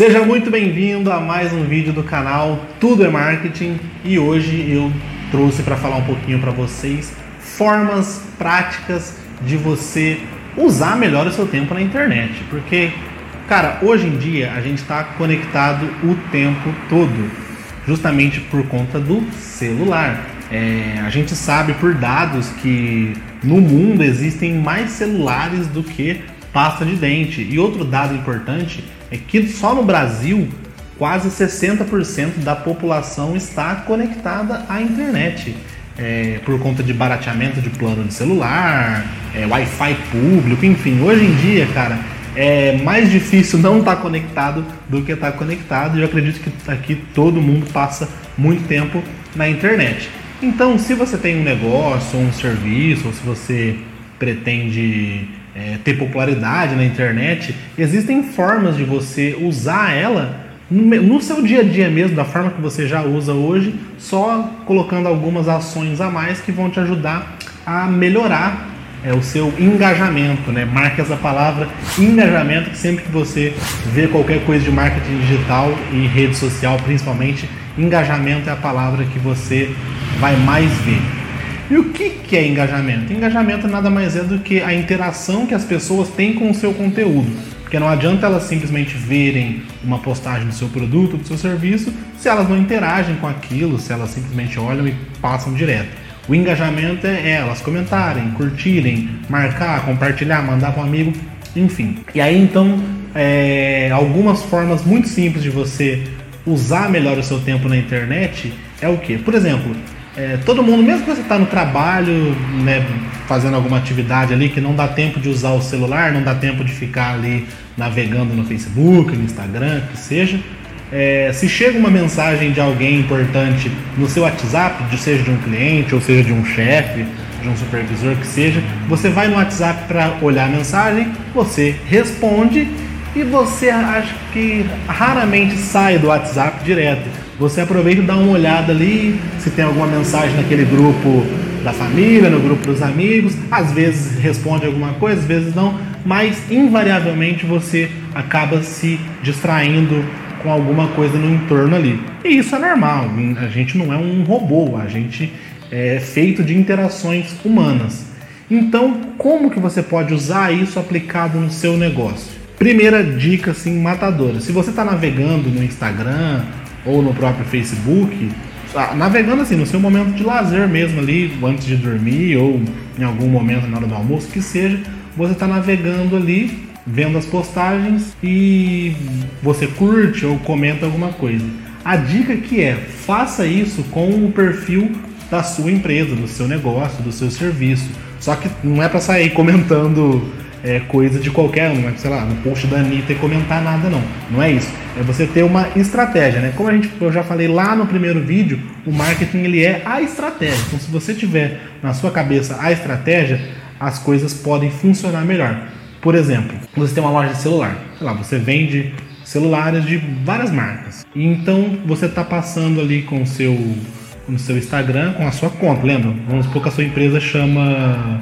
Seja muito bem-vindo a mais um vídeo do canal Tudo é Marketing e hoje eu trouxe para falar um pouquinho para vocês formas práticas de você usar melhor o seu tempo na internet, porque cara, hoje em dia a gente está conectado o tempo todo, justamente por conta do celular. É, a gente sabe por dados que no mundo existem mais celulares do que pasta de dente. E outro dado importante é que só no Brasil quase 60% da população está conectada à internet. É, por conta de barateamento de plano de celular, é, Wi-Fi público, enfim, hoje em dia, cara, é mais difícil não estar tá conectado do que estar tá conectado. E eu acredito que aqui todo mundo passa muito tempo na internet. Então, se você tem um negócio, um serviço, ou se você pretende é, ter popularidade na internet, existem formas de você usar ela no seu dia a dia mesmo, da forma que você já usa hoje, só colocando algumas ações a mais que vão te ajudar a melhorar é, o seu engajamento, né? Marque essa palavra engajamento, que sempre que você vê qualquer coisa de marketing digital e rede social, principalmente, engajamento é a palavra que você vai mais ver. E o que, que é engajamento? Engajamento nada mais é do que a interação que as pessoas têm com o seu conteúdo. Porque não adianta elas simplesmente verem uma postagem do seu produto, do seu serviço, se elas não interagem com aquilo, se elas simplesmente olham e passam direto. O engajamento é elas comentarem, curtirem, marcar, compartilhar, mandar para um amigo, enfim. E aí então, é, algumas formas muito simples de você usar melhor o seu tempo na internet é o que? Por exemplo, é, todo mundo, mesmo que você está no trabalho, né, fazendo alguma atividade ali que não dá tempo de usar o celular, não dá tempo de ficar ali navegando no Facebook, no Instagram, que seja. É, se chega uma mensagem de alguém importante no seu WhatsApp, seja de um cliente ou seja de um chefe, de um supervisor que seja, você vai no WhatsApp para olhar a mensagem, você responde e você acho que raramente sai do WhatsApp direto. Você aproveita e dá uma olhada ali, se tem alguma mensagem naquele grupo da família, no grupo dos amigos, às vezes responde alguma coisa, às vezes não, mas invariavelmente você acaba se distraindo com alguma coisa no entorno ali. E isso é normal, a gente não é um robô, a gente é feito de interações humanas. Então, como que você pode usar isso aplicado no seu negócio? Primeira dica assim matadora. Se você está navegando no Instagram ou no próprio Facebook, ah, navegando assim no seu momento de lazer mesmo ali, antes de dormir ou em algum momento na hora do almoço, que seja, você está navegando ali, vendo as postagens e você curte ou comenta alguma coisa. A dica que é, faça isso com o perfil da sua empresa, do seu negócio, do seu serviço. Só que não é para sair comentando é, coisa de qualquer um, sei lá, no post da Anitta e comentar nada, não. Não é isso. É você ter uma estratégia, né? Como a gente, eu já falei lá no primeiro vídeo, o marketing ele é a estratégia. Então, se você tiver na sua cabeça a estratégia, as coisas podem funcionar melhor. Por exemplo, você tem uma loja de celular, sei lá, você vende celulares de várias marcas. E então você está passando ali com o seu no seu Instagram com a sua conta, lembra? Vamos supor que a sua empresa chama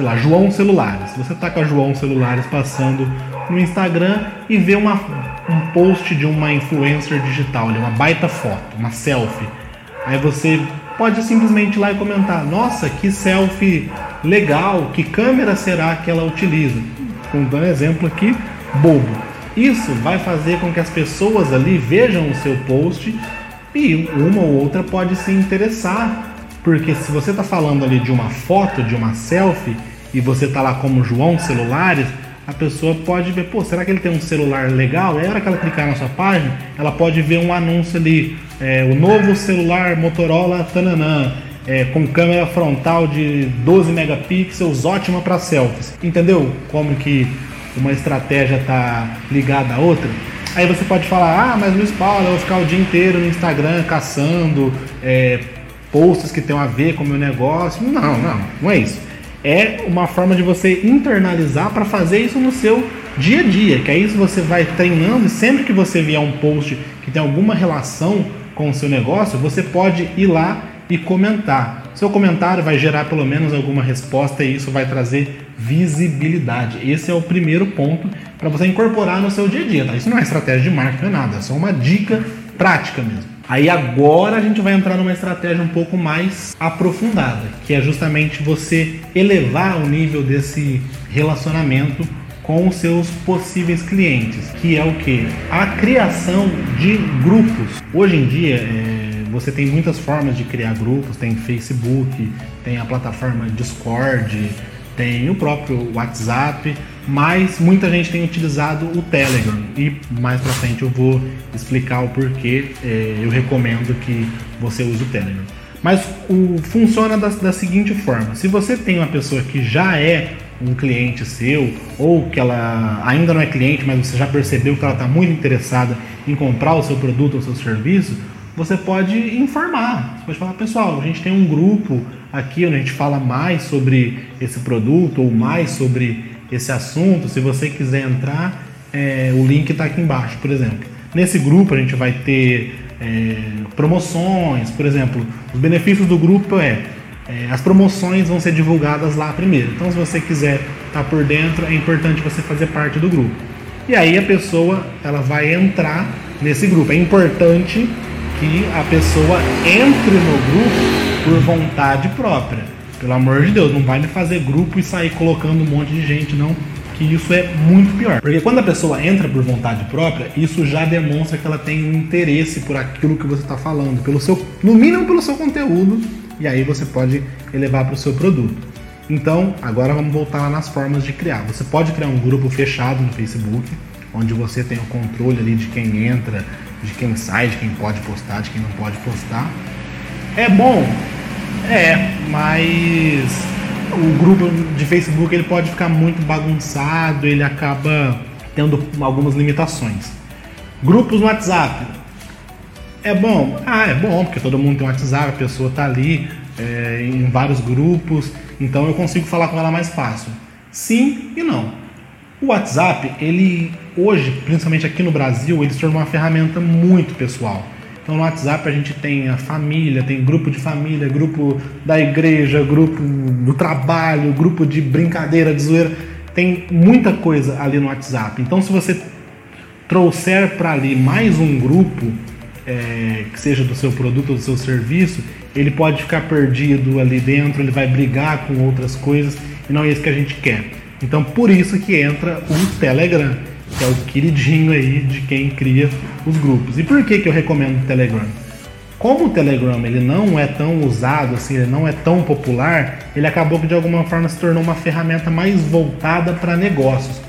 sei lá, João Celulares. Você tá com a João Celulares passando no Instagram e vê uma, um post de uma influencer digital, uma baita foto, uma selfie. Aí você pode simplesmente ir lá e comentar: Nossa, que selfie legal, que câmera será que ela utiliza? Com dando exemplo aqui, bobo. Isso vai fazer com que as pessoas ali vejam o seu post e uma ou outra pode se interessar porque se você está falando ali de uma foto, de uma selfie, e você está lá como João Celulares, a pessoa pode ver, pô, será que ele tem um celular legal? E a hora que ela clicar na sua página, ela pode ver um anúncio ali, é, o novo celular Motorola Tananã, é, com câmera frontal de 12 megapixels, ótima para selfies. Entendeu como que uma estratégia está ligada à outra? Aí você pode falar, ah, mas Luiz Paulo, eu vou ficar o dia inteiro no Instagram caçando é, posts que tenham a ver com o meu negócio. Não, não, não é isso é uma forma de você internalizar para fazer isso no seu dia a dia, que aí você vai treinando e sempre que você vier um post que tem alguma relação com o seu negócio, você pode ir lá e comentar. Seu comentário vai gerar pelo menos alguma resposta e isso vai trazer visibilidade. Esse é o primeiro ponto para você incorporar no seu dia a dia, tá? Isso não é estratégia de marketing, não é nada, é só uma dica prática mesmo. Aí agora a gente vai entrar numa estratégia um pouco mais aprofundada, que é justamente você elevar o nível desse relacionamento com os seus possíveis clientes, que é o que? A criação de grupos. Hoje em dia, é, você tem muitas formas de criar grupos, tem Facebook, tem a plataforma Discord, tem o próprio WhatsApp, mas muita gente tem utilizado o Telegram e mais para frente eu vou explicar o porquê é, eu recomendo que você use o Telegram. Mas o, funciona da, da seguinte forma: se você tem uma pessoa que já é um cliente seu ou que ela ainda não é cliente, mas você já percebeu que ela está muito interessada em comprar o seu produto ou seu serviço, você pode informar. Você pode falar, pessoal, a gente tem um grupo aqui onde a gente fala mais sobre esse produto ou mais sobre esse assunto, se você quiser entrar, é, o link está aqui embaixo, por exemplo. Nesse grupo a gente vai ter é, promoções, por exemplo, os benefícios do grupo é, é, as promoções vão ser divulgadas lá primeiro. Então, se você quiser estar tá por dentro, é importante você fazer parte do grupo. E aí a pessoa ela vai entrar nesse grupo. É importante que a pessoa entre no grupo por vontade própria. Pelo amor de Deus, não vai fazer grupo e sair colocando um monte de gente, não. Que isso é muito pior. Porque quando a pessoa entra por vontade própria, isso já demonstra que ela tem um interesse por aquilo que você está falando, pelo seu, no mínimo pelo seu conteúdo, e aí você pode elevar para o seu produto. Então, agora vamos voltar lá nas formas de criar. Você pode criar um grupo fechado no Facebook, onde você tem o controle ali de quem entra, de quem sai, de quem pode postar, de quem não pode postar. É bom é, mas o grupo de Facebook ele pode ficar muito bagunçado, ele acaba tendo algumas limitações. Grupos no WhatsApp. É bom? Ah, é bom, porque todo mundo tem um WhatsApp, a pessoa tá ali é, em vários grupos, então eu consigo falar com ela mais fácil. Sim e não. O WhatsApp, ele hoje, principalmente aqui no Brasil, ele se tornou uma ferramenta muito pessoal. Então no WhatsApp a gente tem a família, tem grupo de família, grupo da igreja, grupo do trabalho, grupo de brincadeira, de zoeira. Tem muita coisa ali no WhatsApp. Então se você trouxer para ali mais um grupo, é, que seja do seu produto ou do seu serviço, ele pode ficar perdido ali dentro, ele vai brigar com outras coisas e não é isso que a gente quer. Então por isso que entra o Telegram que é o queridinho aí de quem cria os grupos. E por que, que eu recomendo o Telegram? Como o Telegram ele não é tão usado, assim, ele não é tão popular, ele acabou que de alguma forma se tornou uma ferramenta mais voltada para negócios.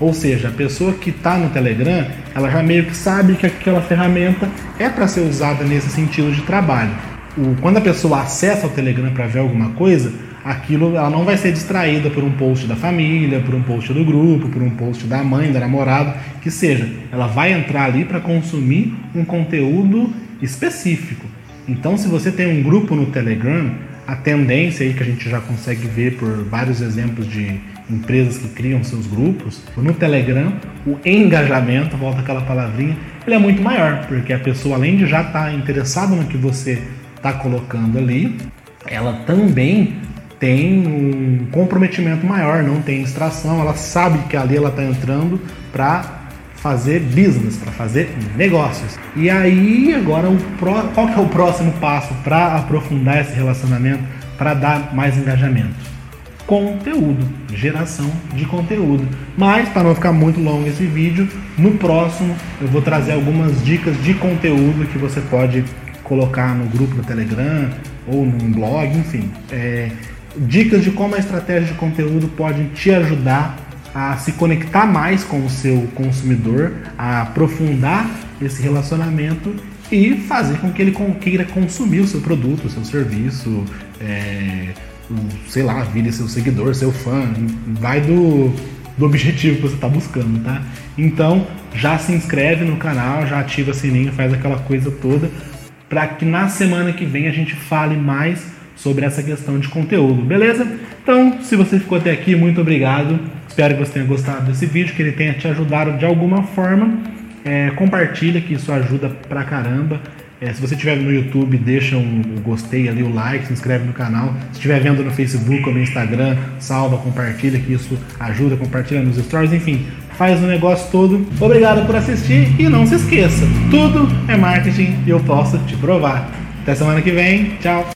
Ou seja, a pessoa que está no Telegram, ela já meio que sabe que aquela ferramenta é para ser usada nesse sentido de trabalho. O, quando a pessoa acessa o Telegram para ver alguma coisa, aquilo ela não vai ser distraída por um post da família, por um post do grupo, por um post da mãe, da namorada, que seja. Ela vai entrar ali para consumir um conteúdo específico. Então, se você tem um grupo no Telegram, a tendência aí que a gente já consegue ver por vários exemplos de empresas que criam seus grupos, no Telegram, o engajamento, volta aquela palavrinha, ele é muito maior, porque a pessoa além de já estar tá interessada no que você está colocando ali, ela também tem um comprometimento maior, não tem extração, ela sabe que ali ela está entrando para fazer business, para fazer negócios. E aí agora o pro, qual que é o próximo passo para aprofundar esse relacionamento, para dar mais engajamento? Conteúdo, geração de conteúdo. Mas para não ficar muito longo esse vídeo, no próximo eu vou trazer algumas dicas de conteúdo que você pode colocar no grupo do Telegram ou num blog, enfim. É, dicas de como a estratégia de conteúdo pode te ajudar a se conectar mais com o seu consumidor, a aprofundar esse relacionamento e fazer com que ele queira consumir o seu produto, o seu serviço, é, sei lá, vire seu seguidor, seu fã, vai do, do objetivo que você está buscando, tá? Então já se inscreve no canal, já ativa o sininho, faz aquela coisa toda, para que na semana que vem a gente fale mais sobre essa questão de conteúdo, beleza? Então, se você ficou até aqui, muito obrigado. Espero que você tenha gostado desse vídeo, que ele tenha te ajudado de alguma forma. É, compartilha, que isso ajuda pra caramba. É, se você estiver no YouTube, deixa um, gostei ali, o like, se inscreve no canal. Se estiver vendo no Facebook ou no Instagram, salva, compartilha, que isso ajuda, compartilha nos stories, enfim. faz o negócio todo. Obrigado por assistir e não se esqueça, tudo é marketing e eu posso te provar. Até semana que vem, tchau!